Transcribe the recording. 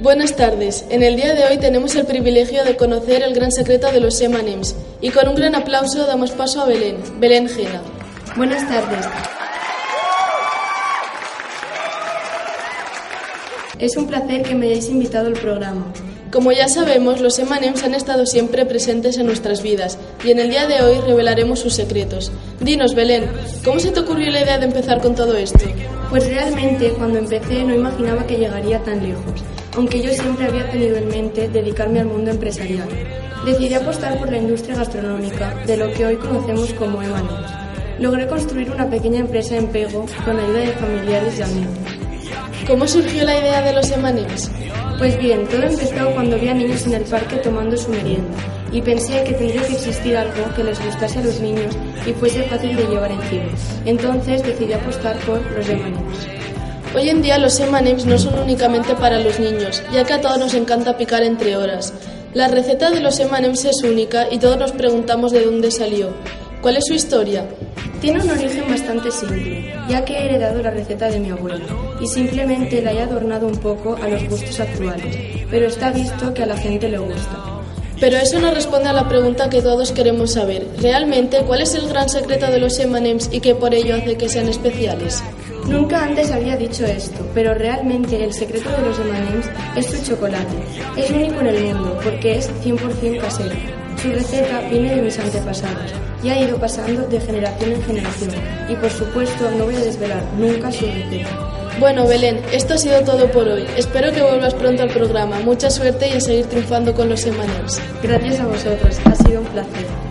Buenas tardes. En el día de hoy tenemos el privilegio de conocer el gran secreto de los M&M's y con un gran aplauso damos paso a Belén, Belén Gena. Buenas tardes. Es un placer que me hayáis invitado al programa. Como ya sabemos, los M&M's han estado siempre presentes en nuestras vidas y en el día de hoy revelaremos sus secretos. Dinos, Belén, ¿cómo se te ocurrió la idea de empezar con todo esto? Pues realmente cuando empecé no imaginaba que llegaría tan lejos, aunque yo siempre había tenido en mente dedicarme al mundo empresarial. Decidí apostar por la industria gastronómica, de lo que hoy conocemos como M&M's. Logré construir una pequeña empresa en Pego con ayuda de familiares y amigos. ¿Cómo surgió la idea de los M&M's? Pues bien, todo empezó cuando vi a niños en el parque tomando su merienda y pensé que tendría que existir algo que les gustase a los niños y fuese fácil de llevar encima. Entonces decidí apostar por los M&M's. Hoy en día los M&M's no son únicamente para los niños, ya que a todos nos encanta picar entre horas. La receta de los M&M's es única y todos nos preguntamos de dónde salió. ¿Cuál es su historia? Tiene un origen bastante simple, ya que he heredado la receta de mi abuela y simplemente la he adornado un poco a los gustos actuales, pero está visto que a la gente le gusta. Pero eso no responde a la pregunta que todos queremos saber. ¿Realmente cuál es el gran secreto de los M&M's y qué por ello hace que sean especiales? Nunca antes había dicho esto, pero realmente el secreto de los M&M's es su chocolate. Es único en el mundo porque es 100% casero. Su receta viene de mis antepasados y ha ido pasando de generación en generación. Y por supuesto no voy a desvelar nunca su receta. Bueno, Belén, esto ha sido todo por hoy. Espero que vuelvas pronto al programa. Mucha suerte y a seguir triunfando con los M&M's. Gracias a vosotros, ha sido un placer.